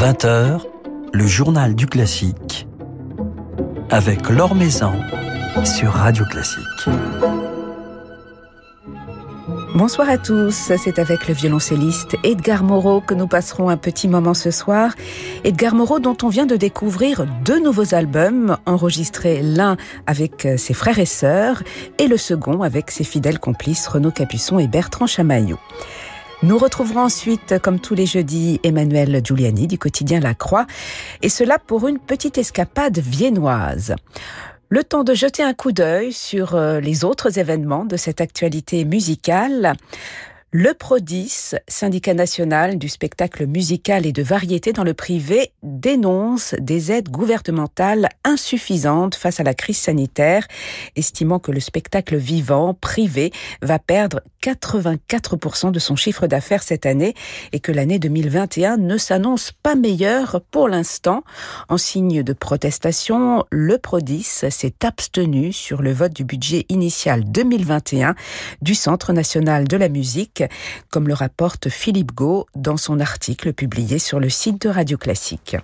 20h, le journal du classique avec Laure Maison sur Radio Classique. Bonsoir à tous, c'est avec le violoncelliste Edgar Moreau que nous passerons un petit moment ce soir. Edgar Moreau dont on vient de découvrir deux nouveaux albums, enregistrés l'un avec ses frères et sœurs et le second avec ses fidèles complices Renaud Capuçon et Bertrand Chamaillot. Nous retrouverons ensuite, comme tous les jeudis, Emmanuel Giuliani du quotidien La Croix, et cela pour une petite escapade viennoise. Le temps de jeter un coup d'œil sur euh, les autres événements de cette actualité musicale. Le PRODIS, syndicat national du spectacle musical et de variété dans le privé, dénonce des aides gouvernementales insuffisantes face à la crise sanitaire, estimant que le spectacle vivant privé va perdre 84% de son chiffre d'affaires cette année et que l'année 2021 ne s'annonce pas meilleure pour l'instant. En signe de protestation, le PRODIS s'est abstenu sur le vote du budget initial 2021 du Centre national de la musique comme le rapporte Philippe Gau dans son article publié sur le site de Radio Classique.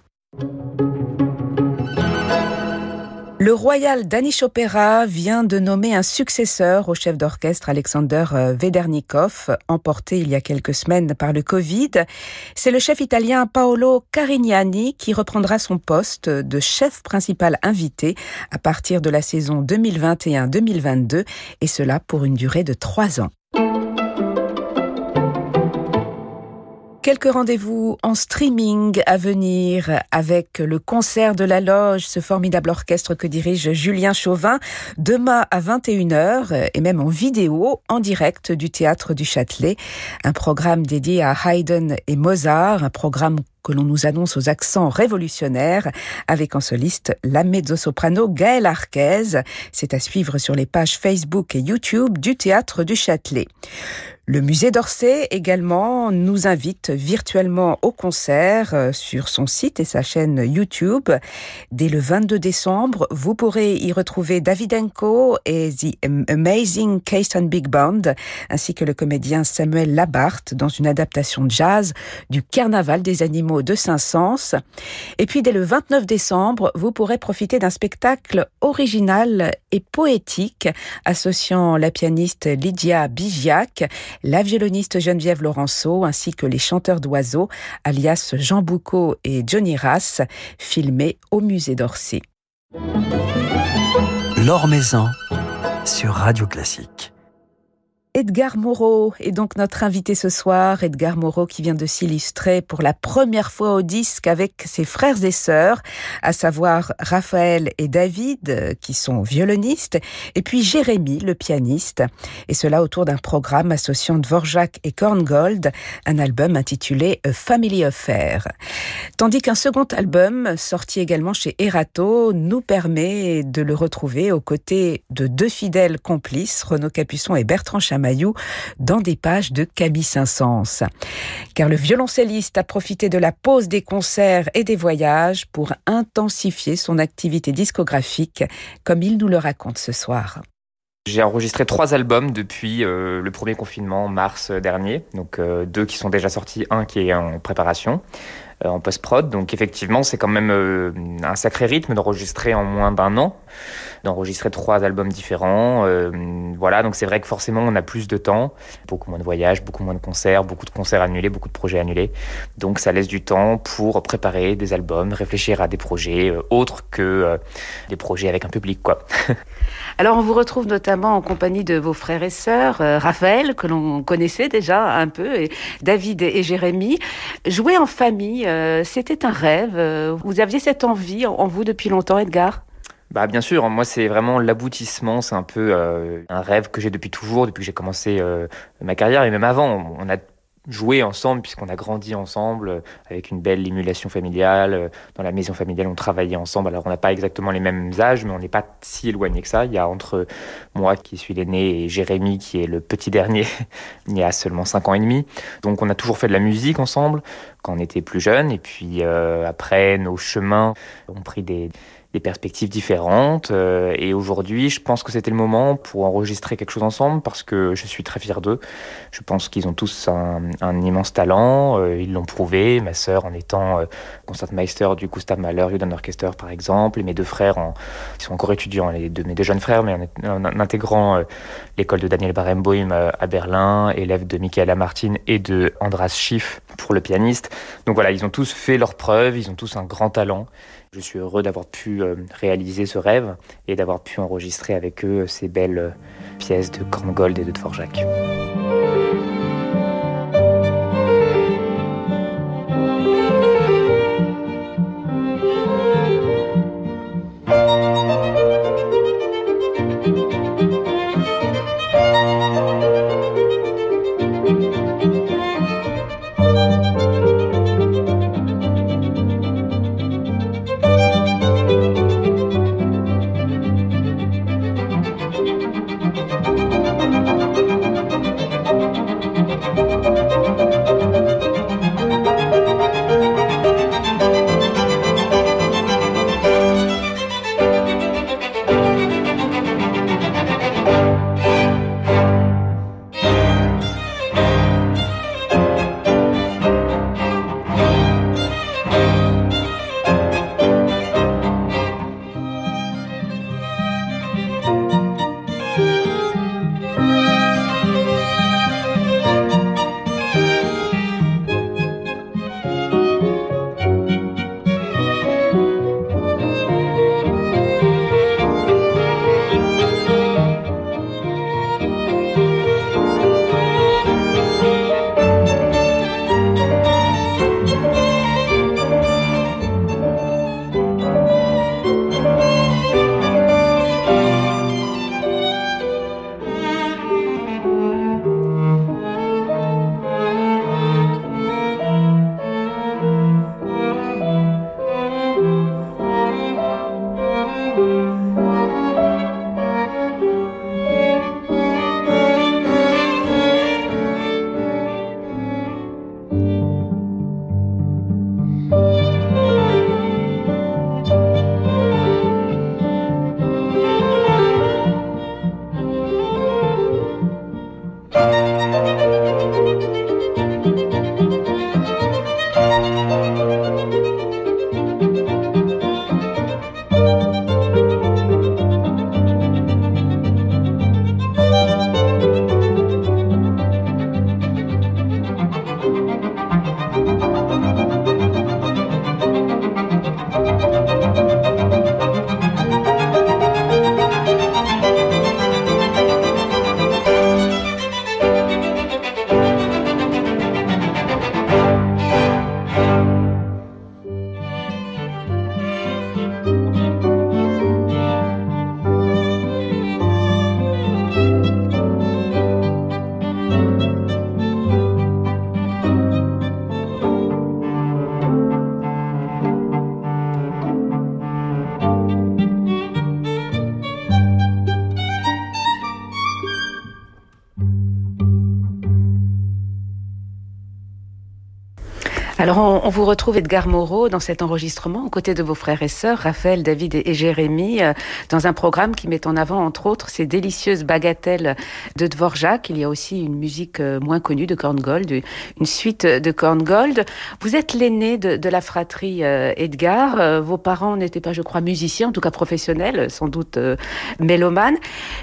Le Royal Danish Opera vient de nommer un successeur au chef d'orchestre Alexander euh, Vedernikov, emporté il y a quelques semaines par le Covid. C'est le chef italien Paolo Carignani qui reprendra son poste de chef principal invité à partir de la saison 2021-2022 et cela pour une durée de trois ans. Quelques rendez-vous en streaming à venir avec le concert de la loge, ce formidable orchestre que dirige Julien Chauvin, demain à 21h et même en vidéo en direct du théâtre du Châtelet. Un programme dédié à Haydn et Mozart, un programme que l'on nous annonce aux accents révolutionnaires avec en soliste la mezzo-soprano Gaëlle Arquez. C'est à suivre sur les pages Facebook et YouTube du théâtre du Châtelet. Le musée d'Orsay également nous invite virtuellement au concert euh, sur son site et sa chaîne YouTube. Dès le 22 décembre, vous pourrez y retrouver Davidenko et The Amazing Keystone Big Band, ainsi que le comédien Samuel Labarthe dans une adaptation jazz du Carnaval des animaux de Saint-Saëns. Et puis dès le 29 décembre, vous pourrez profiter d'un spectacle original et poétique associant la pianiste Lydia Bigiac la violoniste Geneviève Laurenceau ainsi que les chanteurs d'oiseaux, alias Jean Boucault et Johnny Rass, filmés au musée d'Orsay. Maison sur Radio Classique. Edgar Moreau est donc notre invité ce soir. Edgar Moreau qui vient de s'illustrer pour la première fois au disque avec ses frères et sœurs, à savoir Raphaël et David, qui sont violonistes, et puis Jérémy, le pianiste. Et cela autour d'un programme associant Dvorak et Korngold, un album intitulé A Family Affair. Tandis qu'un second album, sorti également chez Erato, nous permet de le retrouver aux côtés de deux fidèles complices, Renaud Capuçon et Bertrand Dans des pages de Camille Saint-Saëns. Car le violoncelliste a profité de la pause des concerts et des voyages pour intensifier son activité discographique, comme il nous le raconte ce soir. J'ai enregistré trois albums depuis euh, le premier confinement, mars dernier. Donc euh, deux qui sont déjà sortis, un qui est en préparation. Euh, en post-prod. Donc effectivement, c'est quand même euh, un sacré rythme d'enregistrer en moins d'un an, d'enregistrer trois albums différents. Euh, voilà, donc c'est vrai que forcément, on a plus de temps, beaucoup moins de voyages, beaucoup moins de concerts, beaucoup de concerts annulés, beaucoup de projets annulés. Donc ça laisse du temps pour préparer des albums, réfléchir à des projets autres que des projets avec un public, quoi. Alors on vous retrouve notamment en compagnie de vos frères et sœurs, Raphaël, que l'on connaissait déjà un peu, et David et Jérémy. Jouer en famille, c'était un rêve. Euh, vous aviez cette envie en vous depuis longtemps, Edgar? Bah bien sûr, moi c'est vraiment l'aboutissement, c'est un peu euh, un rêve que j'ai depuis toujours, depuis que j'ai commencé ma carrière et même avant. On a jouer ensemble puisqu'on a grandi ensemble euh, avec une belle émulation familiale. Euh, dans la maison familiale, on travaillait ensemble. Alors on n'a pas exactement les mêmes âges, mais on n'est pas si éloigné que ça. Il y a entre moi qui suis l'aîné et Jérémy qui est le petit dernier, il y a seulement 5 ans et demi. Donc on a toujours fait de la musique ensemble quand on était plus jeune. Et puis euh, après, nos chemins ont pris des des perspectives différentes. Euh, et aujourd'hui, je pense que c'était le moment pour enregistrer quelque chose ensemble parce que je suis très fier d'eux. Je pense qu'ils ont tous un, immense talent. Euh, ils l'ont prouvé. Ma sœur en étant euh, concertmeister du Gustav Mahler Juden Orchester, par exemple. Et mes deux frères, en, sont encore étudiants, les deux, mes deux jeunes frères, mais en, intégrant l'école de Daniel Barenboim à Berlin, élève de Michaela Martin et de Andras Schiff pour le pianiste. Donc voilà, ils ont tous fait leurs preuves, ils ont tous un grand talent. Je suis heureux d'avoir pu euh, réaliser ce rêve et d'avoir pu enregistrer avec eux ces belles euh, pièces de Korngold et de Dvorak. On, vous retrouve Edgar Moreau dans cet enregistrement aux côtés de vos frères et sœurs, Raphaël, David et, Jérémy, euh, dans un programme qui met en avant, entre autres, ces délicieuses bagatelles de Dvorak. Il y a aussi une musique euh, moins connue de Korngold, une suite de Korngold. Vous êtes l'aîné de, la fratrie euh, Edgar. Vos parents n'étaient pas, je crois, musiciens, en tout cas professionnels, sans doute mélomanes.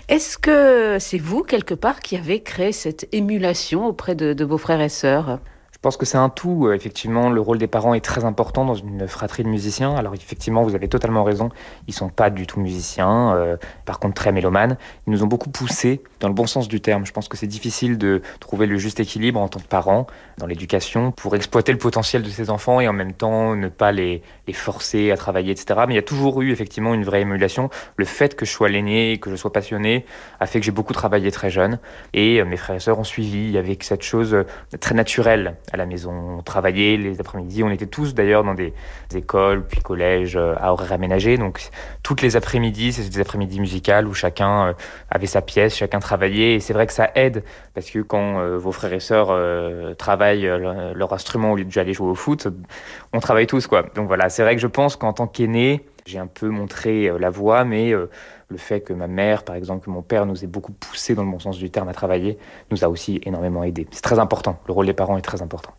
Est-ce que c'est vous, quelque part, qui avez créé cette émulation auprès de, de vos frères et sœurs? Pense que c'est un tout. Euh, effectivement, le rôle des parents est très important dans une fratrie de musiciens. Alors effectivement, vous avez totalement raison. Ils sont pas du tout musiciens. Euh, par contre, très mélomanes. Ils nous ont beaucoup poussé dans le bon sens du terme. Je pense que c'est difficile de trouver le juste équilibre en tant que parent dans l'éducation pour exploiter le potentiel de ses enfants et en même temps ne pas les, les forcer à travailler, etc. Mais il y a toujours eu effectivement une vraie émulation. Le fait que je sois l'aîné et que je sois passionné a fait que j'ai beaucoup travaillé très jeune. Et euh, mes frères et sœurs ont suivi avec cette chose très naturelle à la maison. On travaillait les après-midi. On était tous d'ailleurs dans des, écoles, puis collèges euh, à horaires aménagés. Donc toutes les après-midi, c'était des après-midi musicales où chacun euh, avait sa pièce, chacun travaillait. Et c'est vrai que ça aide parce que quand euh, vos frères et sœurs travaillent leur instrument au lieu de aller jouer au foot, on travaille tous quoi. Donc voilà, c'est vrai que je pense qu'en tant qu'aîné, J'ai un peu montré la voie, mais le fait que ma mère, par exemple, que mon père nous ait beaucoup poussé dans le bon sens du terme à travailler, nous a aussi énormément aidé. C'est très important. Le rôle des parents est très important.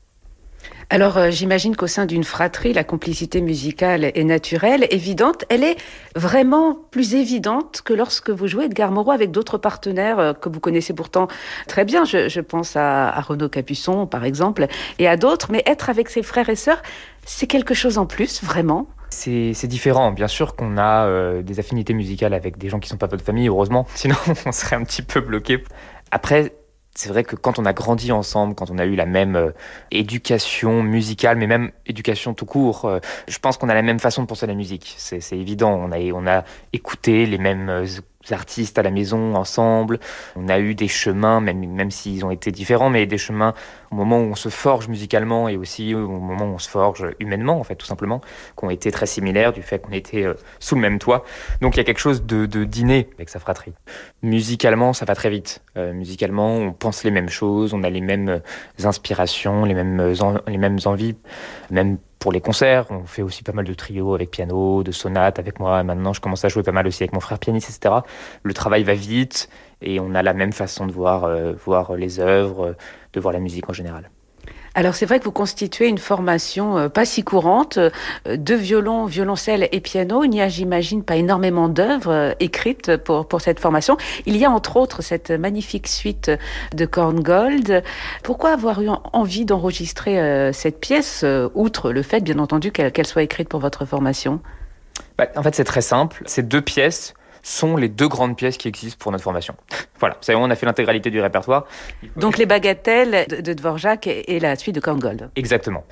Alors euh, j'imagine qu'au sein d'une fratrie, la complicité musicale est naturelle, évidente. Elle est vraiment plus évidente que lorsque vous jouez Edgar Moreau avec d'autres partenaires euh, que vous connaissez pourtant très bien. Je, pense à, à, Renaud Capuçon, par exemple, et à d'autres. Mais être avec ses frères et sœurs, c'est quelque chose en plus, vraiment. C'est différent. Bien sûr qu'on a euh, des affinités musicales avec des gens qui ne sont pas votre famille, heureusement. Sinon, on serait un petit peu bloqué. Après, c'est vrai que quand on a grandi ensemble, quand on a eu la même euh, éducation musicale, mais même éducation tout court, euh, je pense qu'on a la même façon de penser à la musique. C'est évident. On a, on a écouté les mêmes artistes à la maison ensemble. On a eu des chemins, même, même s'ils ont été différents, mais des chemins au moment où on se forge musicalement et aussi au moment où on se forge humainement, en fait, tout simplement, qui ont été très similaires du fait qu'on était euh, sous le même toit. Donc il y a quelque chose de, de dîner avec sa fratrie. Musicalement, ça va très vite. Euh, musicalement, on pense les mêmes choses, on a les mêmes euh, inspirations, les mêmes, les mêmes envies, même pour les concerts. On fait aussi pas mal de trios avec piano, de sonates avec moi. Maintenant, je commence à jouer pas mal aussi avec mon frère pianiste, etc. Le travail va vite et on a la même façon de voir, euh, voir les œuvres, de voir la musique en général. Alors c'est vrai que vous constituez une formation euh, pas si courante euh, de violon, violoncelle et piano. Il n'y a, j'imagine, pas énormément d'œuvres euh, écrites pour, pour cette formation. Il y a entre autres cette magnifique suite de Korngold. Pourquoi avoir eu envie d'enregistrer cette pièce, outre le fait, bien entendu, qu'elle soit écrite pour votre formation? Bah, En fait, c'est très simple. Ces deux pièces sont les deux grandes pièces qui existent pour notre formation. voilà, ça on a fait l'intégralité du répertoire. Donc les bagatelles de Dvorak et la suite de Korngold. Exactement.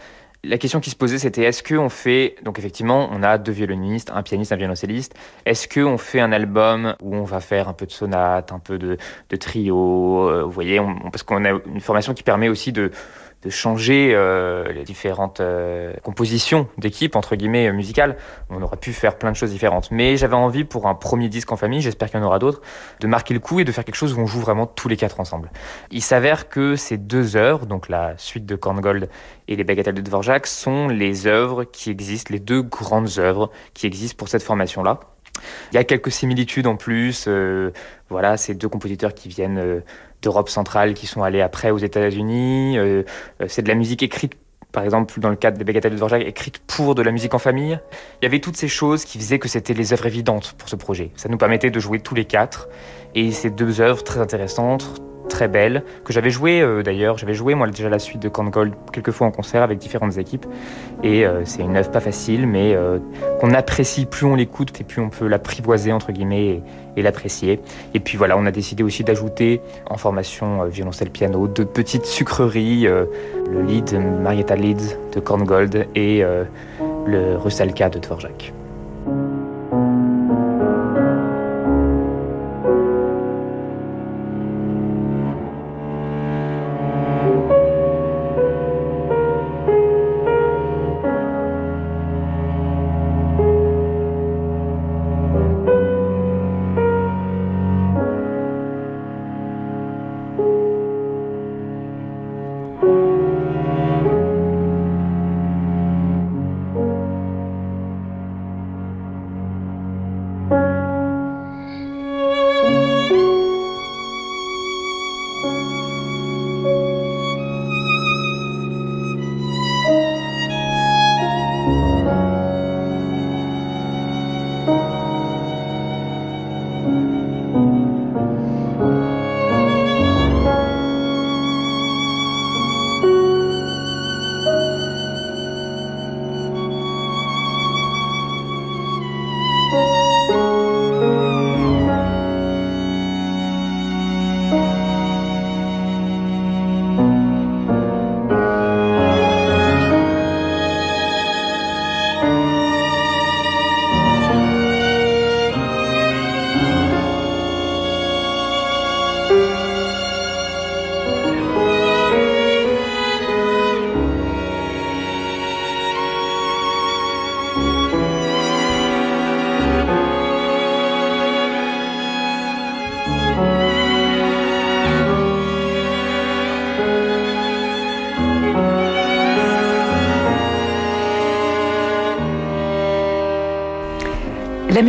La question qui se posait, c'était est-ce qu'on fait, donc effectivement, on a deux violonistes, un pianiste, un violoncelliste, est-ce qu'on fait un album où on va faire un peu de sonate, un peu de, de trio, euh, vous voyez, parce qu'on a une formation qui permet aussi de, de changer euh, les différentes euh, compositions d'équipe entre guillemets euh, musicales. On aurait pu faire plein de choses différentes, mais j'avais envie pour un premier disque en famille, j'espère qu'il y en aura d'autres, de marquer le coup et de faire quelque chose où on joue vraiment tous les quatre ensemble. Il s'avère que ces deux œuvres, donc la suite de Korngold et les Bagatelles de Dvorak, sont les œuvres qui existent, les deux grandes œuvres qui existent pour cette formation-là. Il y a quelques similitudes en plus. voilà, ces deux compositeurs qui viennent d'Europe centrale qui sont allés après aux États-Unis. Euh, euh, c'est de la musique écrite par exemple, dans le cadre des Bagatelles de Dvorak, écrite pour de la musique en famille. Il y avait toutes ces choses qui faisaient que c'était les œuvres évidentes pour ce projet. Ça nous permettait de jouer tous les quatre. Et ces deux œuvres très intéressantes, très belle, que j'avais joué euh, d'ailleurs. J'avais joué moi déjà la suite de Gold quelques fois en concert avec différentes équipes. Et euh, c'est une œuvre pas facile, mais euh, qu'on apprécie plus on l'écoute et plus on peut l'apprivoiser entre guillemets et, l'apprécier. Et puis voilà, on a décidé aussi d'ajouter en formation violoncelle piano de petites sucreries, le lead Marietta Leeds de Gold et le Rusalka de Dvorak.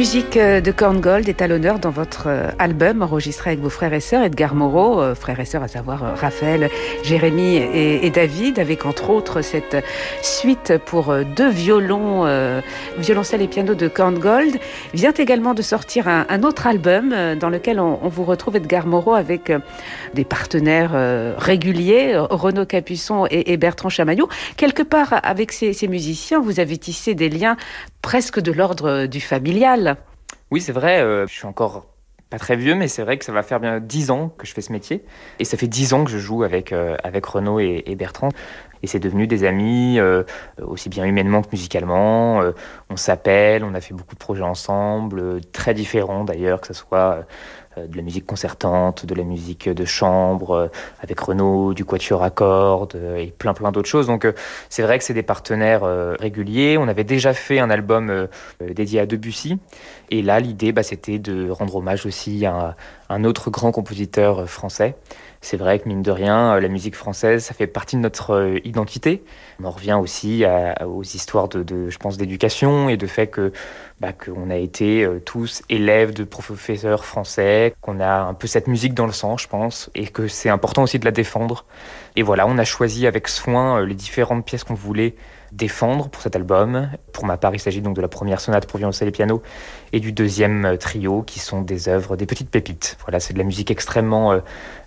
Musique euh, de Korngold est à l'honneur dans votre euh, album enregistré avec vos frères et sœurs, Edgar Moreau, euh, frères et sœurs à savoir Raphaël, Jérémy et, David, avec entre autres cette suite pour deux violons, violoncelle et piano de Korngold. Vient également de sortir un, autre album dans lequel on, vous retrouve Edgar Moreau avec des partenaires réguliers, Renaud Capuçon et, Bertrand Chamaillot. Quelque part, avec ces musiciens, vous avez tissé des liens presque de l'ordre du familial. Oui, c'est vrai, euh, je suis encore pas très vieux, mais c'est vrai que ça va faire bien dix ans que je fais ce métier. Et ça fait dix ans que je joue avec, euh, avec Renaud et, Bertrand. Et c'est devenu des amis, euh, aussi bien humainement que musicalement. on s'appelle, on a fait beaucoup de projets ensemble, très différents d'ailleurs, que ce soit euh, de la musique concertante, de la musique de chambre, euh, avec Renaud, du quatuor à cordes euh, et plein plein d'autres choses. Donc c'est vrai que c'est des partenaires réguliers. On avait déjà fait un album dédié à Debussy. Et là, l'idée, bah, c'était de rendre hommage aussi à un autre grand compositeur français c'est vrai que mine de rien, euh, la musique française, ça fait partie de notre euh, identité. On en revient aussi aux histoires de, je pense, d'éducation et de fait que bah, qu'on a été euh, tous élèves de professeurs français, qu'on a un peu cette musique dans le sang, je pense, et que c'est important aussi de la défendre. Et voilà, on a choisi avec soin les différentes pièces qu'on voulait défendre pour cet album. Pour ma part, il s'agit donc de la première sonate pour violoncelle et piano et du deuxième trio qui sont des œuvres, des petites pépites. Voilà, c'est de la musique extrêmement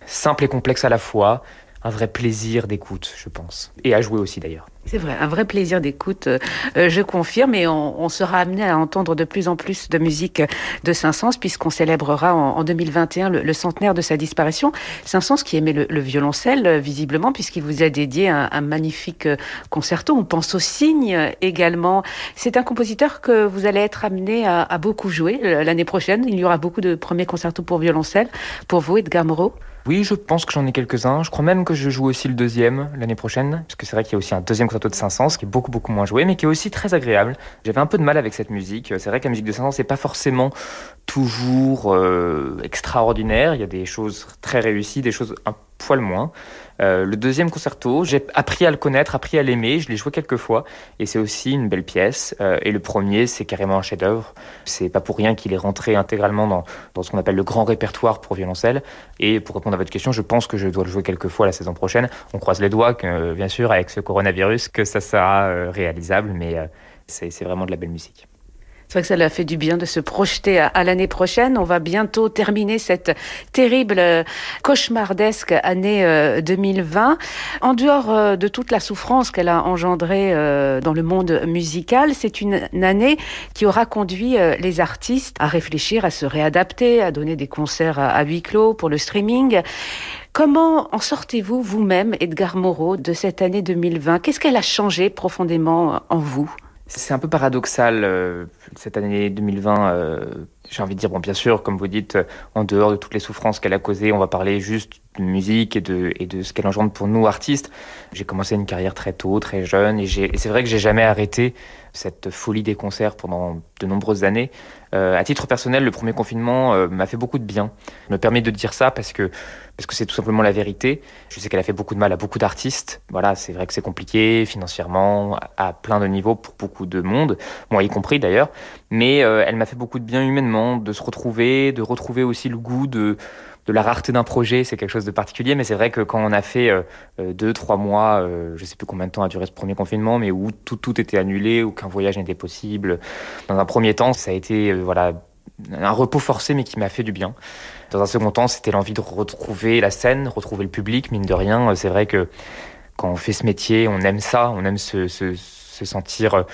simple et complexe à la fois, un vrai plaisir d'écoute, je pense. Et à jouer aussi d'ailleurs. C'est vrai, un vrai plaisir d'écoute, euh, euh, je confirme, et on, sera amené à entendre de plus en plus de musique de Saint-Saëns, puisqu'on célébrera en, 2021 le, centenaire de sa disparition. Saint-Saëns qui aimait le, violoncelle, euh, visiblement, puisqu'il vous a dédié un, magnifique concerto. On pense au cygne également. C'est un compositeur que vous allez être amené à, à beaucoup jouer l'année prochaine. Il y aura beaucoup de premiers concertos pour violoncelle. Pour vous, Edgar Moreau? Oui, je pense que j'en ai quelques-uns. Je crois même que je joue aussi le deuxième l'année prochaine, parce que c'est vrai qu'il y a aussi un deuxième concerto de Saint-Saëns qui est beaucoup beaucoup moins joué, mais qui est aussi très agréable. J'avais un peu de mal avec cette musique. C'est vrai que la musique de Saint-Saëns c'est pas forcément toujours euh, extraordinaire. Il y a des choses très réussies, des choses un poil moins. Euh, le deuxième concerto, j'ai appris à le connaître, appris à l'aimer, je l'ai joué quelques fois et c'est aussi une belle pièce. Euh, et le premier, c'est carrément un chef-d'œuvre. C'est pas pour rien qu'il est rentré intégralement dans, dans ce qu'on appelle le grand répertoire pour violoncelle. Et pour répondre à votre question, je pense que je dois le jouer quelques fois la saison prochaine. On croise les doigts, que, bien sûr, avec ce coronavirus, que ça sera euh, réalisable, mais c'est vraiment de la belle musique. C'est vrai que ça l'a fait du bien de se projeter à, l'année prochaine. On va bientôt terminer cette terrible, euh, cauchemardesque année 2020. Euh, en dehors euh, de toute la souffrance qu'elle a engendrée dans le monde musical, c'est une, année qui aura conduit les artistes à réfléchir, à se réadapter, à donner des concerts à, à huis clos pour le streaming. Comment en sortez-vous vous-même, Edgar Moreau, de cette année 2020 Qu'est-ce qu'elle a changé profondément en vous? C'est un peu paradoxal euh, cette année 2020. Euh, j'ai envie de dire, bon, bien sûr, comme vous dites, en dehors de toutes les souffrances qu'elle a causées, on va parler juste musique et de, et de ce qu'elle engendre pour nous, artistes. J'ai commencé une carrière très tôt, très jeune, et, c'est vrai que j'ai jamais arrêté cette folie des concerts pendant de nombreuses années. Euh, à titre personnel, le premier confinement euh, m'a fait beaucoup de bien. Je me permets de dire ça parce que parce que c'est tout simplement la vérité. Je sais qu'elle a fait beaucoup de mal à beaucoup d'artistes. Voilà, c'est vrai que c'est compliqué financièrement, à, plein de niveaux pour beaucoup de monde, moi y compris d'ailleurs. Mais euh, elle m'a fait beaucoup de bien humainement, de se retrouver, de retrouver aussi le goût de de la rareté d'un projet, c'est quelque chose de particulier, mais c'est vrai que quand on a fait euh, euh, deux, trois mois, euh, je sais plus combien de temps a duré ce premier confinement, mais où tout, tout était annulé, aucun voyage n'était possible. Dans un premier temps, ça a été voilà un repos forcé, mais qui m'a fait du bien. Dans un second temps, c'était l'envie de retrouver la scène, retrouver le public, mine de rien. C'est vrai que quand on fait ce métier, on aime ça, on aime se, se sentir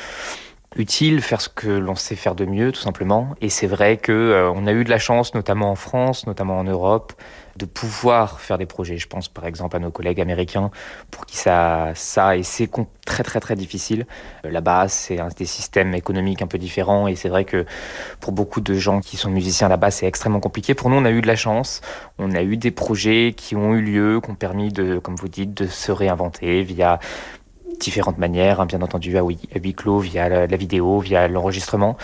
utile, faire ce que l'on sait faire de mieux, tout simplement. Et c'est vrai que euh, on a eu de la chance, notamment en France, notamment en Europe, de pouvoir faire des projets. Je pense par exemple à nos collègues américains pour qui ça, ça et c'est très très très difficile. Euh, là-bas, c'est des systèmes économiques un peu différents et c'est vrai que pour beaucoup de gens qui sont musiciens là-bas, c'est extrêmement compliqué. Pour nous, on a eu de la chance. On a eu des projets qui ont eu lieu, qui ont permis de, comme vous dites, de se réinventer via différentes manières, hein, bien entendu à huis, clos, via la, vidéo, via l'enregistrement.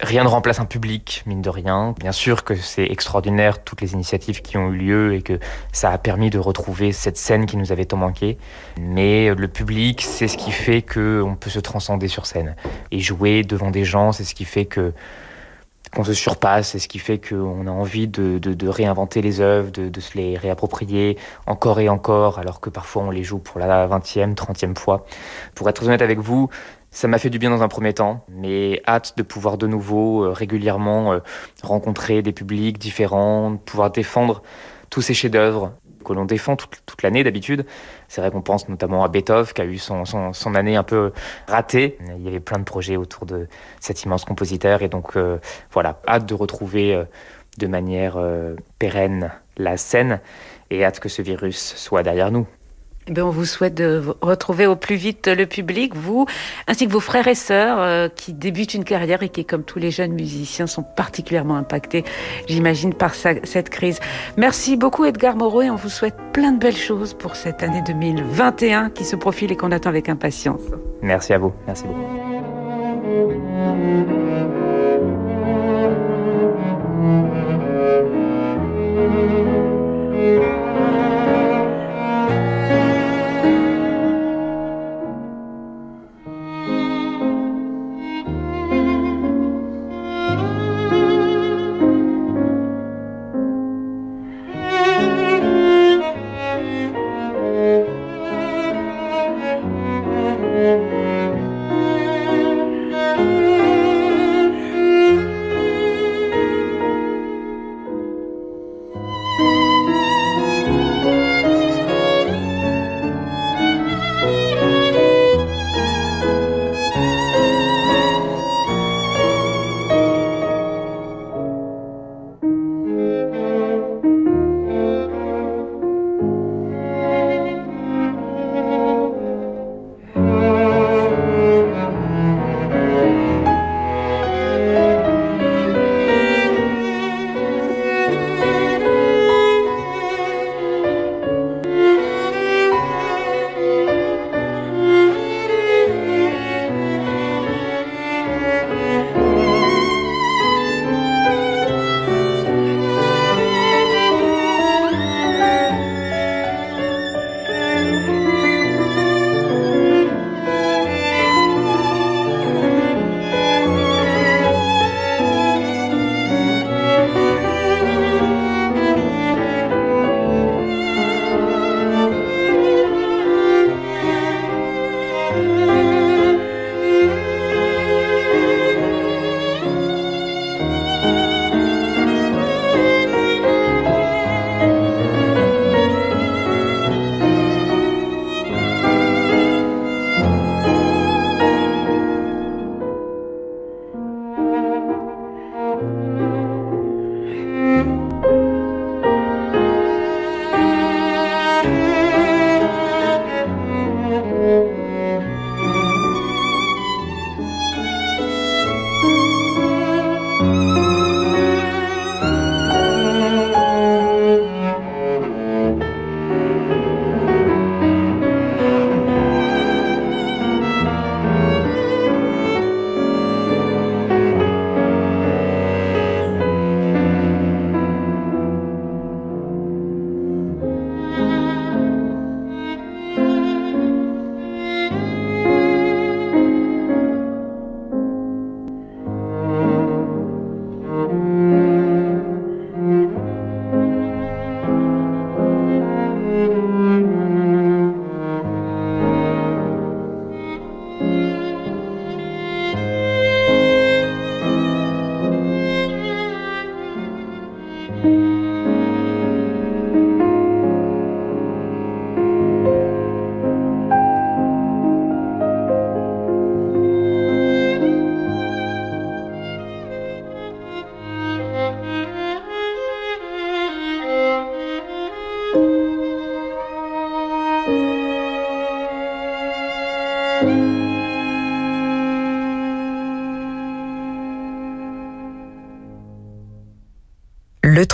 Rien ne remplace un public, mine de rien. Bien sûr que c'est extraordinaire toutes les initiatives qui ont eu lieu et que ça a permis de retrouver cette scène qui nous avait tant manqué. Mais le public, c'est ce qui fait qu'on peut se transcender sur scène. Et jouer devant des gens, c'est ce qui fait que qu'on se surpasse et ce qui fait qu'on a envie de, réinventer les œuvres, de, de, se les réapproprier encore et encore, alors que parfois on les joue pour la 20e, 30e fois. Pour être honnête avec vous, ça m'a fait du bien dans un premier temps, mais hâte de pouvoir de nouveau euh, régulièrement euh, rencontrer des publics différents, pouvoir défendre tous ces chefs-d'œuvre que l'on défend toute, l'année d'habitude. C'est vrai qu'on pense notamment à Beethoven qui a eu son, année un peu ratée. Il y avait plein de projets autour de cet immense compositeur et donc euh, voilà, hâte de retrouver euh, de manière euh, pérenne la scène et hâte que ce virus soit derrière nous. Eh on vous souhaite de retrouver au plus vite le public, vous, ainsi que vos frères et sœurs euh, qui débutent une carrière et qui, comme tous les jeunes musiciens, sont particulièrement impactés, j'imagine, par cette crise. Merci beaucoup Edgar Moreau et on vous souhaite plein de belles choses pour cette année 2021 qui se profile et qu'on attend avec impatience. Merci à vous. Merci beaucoup.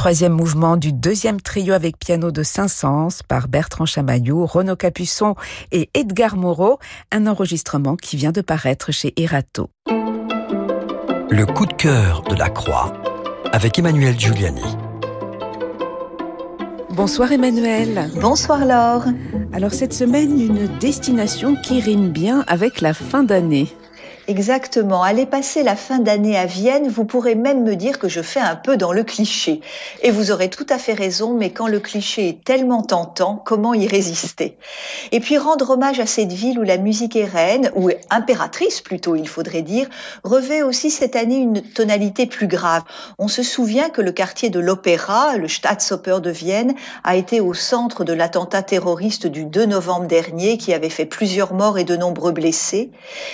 Troisième mouvement du deuxième trio avec piano de Saint-Saëns par Bertrand Chamaillou, Renaud Capuçon et Edgar Moreau, un enregistrement qui vient de paraître chez Erato. Le coup de cœur de la Croix avec Emmanuel Giuliani. Bonsoir Emmanuel. Bonsoir Laure. Alors cette semaine, une destination qui rime bien avec la fin d'année. Exactement. Allez passer la fin d'année à Vienne, vous pourrez même me dire que je fais un peu dans le cliché. Et vous aurez tout à fait raison, mais quand le cliché est tellement tentant, comment y résister? Et puis rendre hommage à cette ville où la musique est reine, ou impératrice plutôt, il faudrait dire, revêt aussi cette année une tonalité plus grave. On se souvient que le quartier de l'Opéra, le Staatsoper de Vienne, a été au centre de l'attentat terroriste du 2 novembre dernier qui avait fait plusieurs morts et de nombreux blessés.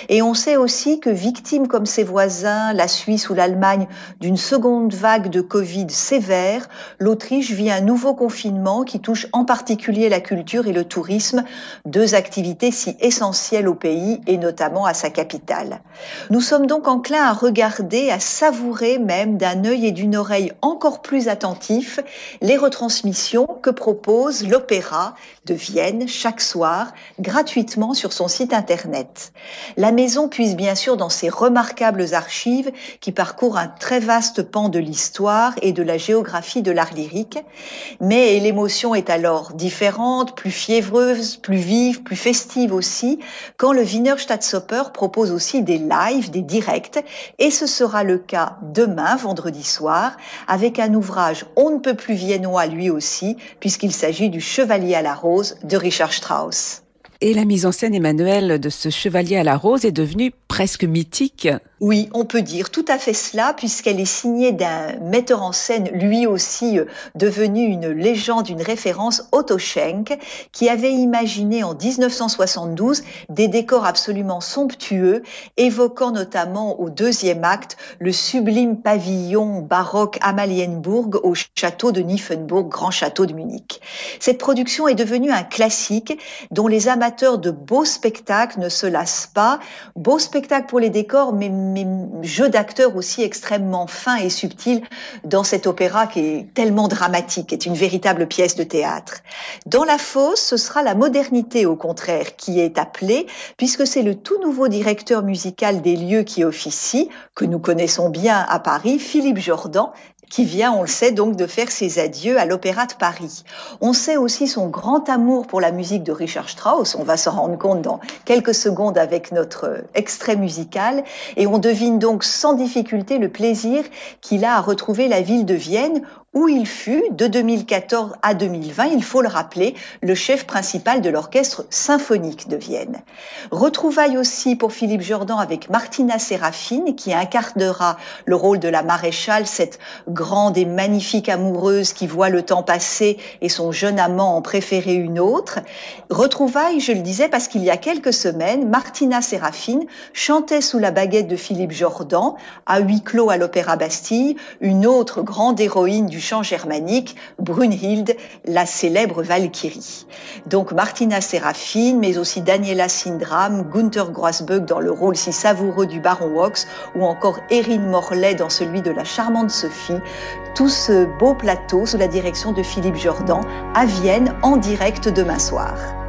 Et on sait aussi que victime comme ses voisins, la Suisse ou l'Allemagne, d'une seconde vague de Covid sévère, l'Autriche vit un nouveau confinement qui touche en particulier la culture et le tourisme, deux activités si essentielles au pays et notamment à sa capitale. Nous sommes donc enclins à regarder, à savourer même d'un œil et d'une oreille encore plus attentifs les retransmissions que propose l'Opéra de Vienne chaque soir gratuitement sur son site internet. La maison puise bien sûr dans ses remarquables archives qui parcourent un très vaste pan de l'histoire et de la géographie de l'art lyrique, mais l'émotion est alors différente, plus fiévreuse, plus vive, plus festive aussi, quand le Wiener Staatsoper propose aussi des lives, des directs, et ce sera le cas demain, vendredi soir, avec un ouvrage on ne peut plus viennois lui aussi, puisqu'il s'agit du Chevalier à la Rose de Richard Strauss. Et la mise en scène, Emmanuel, de ce chevalier à la rose est devenue presque mythique. Oui, on peut dire tout à fait cela, puisqu'elle est signée d'un metteur en scène, lui aussi euh, devenu une légende, une référence, Otto Schenk, qui avait imaginé en 1972 des décors absolument somptueux, évoquant notamment au deuxième acte le sublime pavillon baroque Amalienburg au château de Nymphenburg, grand château de Munich. Cette production est devenue un classique dont les amateurs de beaux spectacles ne se lassent pas. Beaux spectacles pour les décors, mais mais jeu d'acteurs aussi extrêmement fin et subtil dans cet opéra qui est tellement dramatique, est une véritable pièce de théâtre. Dans la fosse, ce sera la modernité au contraire qui est appelée, puisque c'est le tout nouveau directeur musical des lieux qui officie, que nous connaissons bien à Paris, Philippe Jordan, qui vient, on le sait, donc de faire ses adieux à l'Opéra de Paris. On sait aussi son grand amour pour la musique de Richard Strauss, on va s'en rendre compte dans quelques secondes avec notre extrait musical, et on devine donc sans difficulté le plaisir qu'il a à retrouver la ville de Vienne, où il fut, de 2014 à 2020, il faut le rappeler, le chef principal de l'orchestre symphonique de Vienne. Retrouvaille aussi pour Philippe Jordan avec Martina Serafine, qui incarnera le rôle de la maréchale, cette grande et magnifique amoureuse qui voit le temps passer et son jeune amant en préférer une autre. Retrouvaille, je le disais, parce qu'il y a quelques semaines, Martina Serafine chantait sous la baguette de Philippe Jordan, à huis clos à l'Opéra Bastille, une autre grande héroïne du chant germanique, Brunhilde, la célèbre Valkyrie. Donc Martina Serafine, mais aussi Daniela Sindram, Gunther Grosböck dans le rôle si savoureux du baron Wax, ou encore Erin Morlaix dans celui de la charmante Sophie. Tout ce beau plateau sous la direction de Philippe Jordan à Vienne en direct demain soir.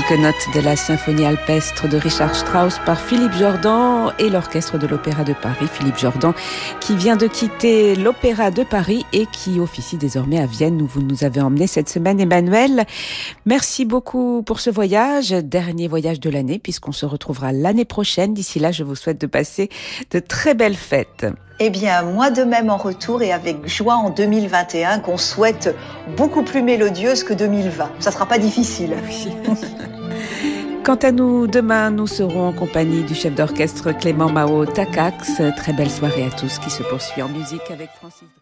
Quelques notes de la symphonie alpestre de Richard Strauss par Philippe Jordan et l'orchestre de l'Opéra de Paris. Philippe Jordan qui vient de quitter l'Opéra de Paris et qui officie désormais à Vienne où vous nous avez emmené cette semaine, Emmanuel. Merci beaucoup pour ce voyage, dernier voyage de l'année puisqu'on se retrouvera l'année prochaine. D'ici là, je vous souhaite de passer de très belles fêtes. Eh bien, moi de même en retour et avec joie en 2021 qu'on souhaite beaucoup plus mélodieuse que 2020. Ça sera pas difficile. Quant à nous, demain, nous serons en compagnie du chef d'orchestre Clément Mao Takax. Très belle soirée à tous qui se poursuit en musique avec Francis